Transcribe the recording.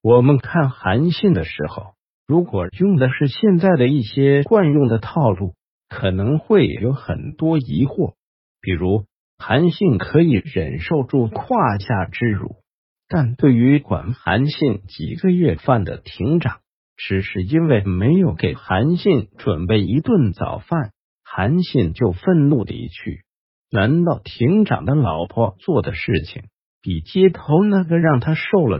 我们看韩信的时候，如果用的是现在的一些惯用的套路，可能会有很多疑惑，比如韩信可以忍受住胯下之辱，但对于管韩信几个月饭的亭长，只是因为没有给韩信准备一顿早饭，韩信就愤怒离去，难道亭长的老婆做的事情比街头那个让他受了。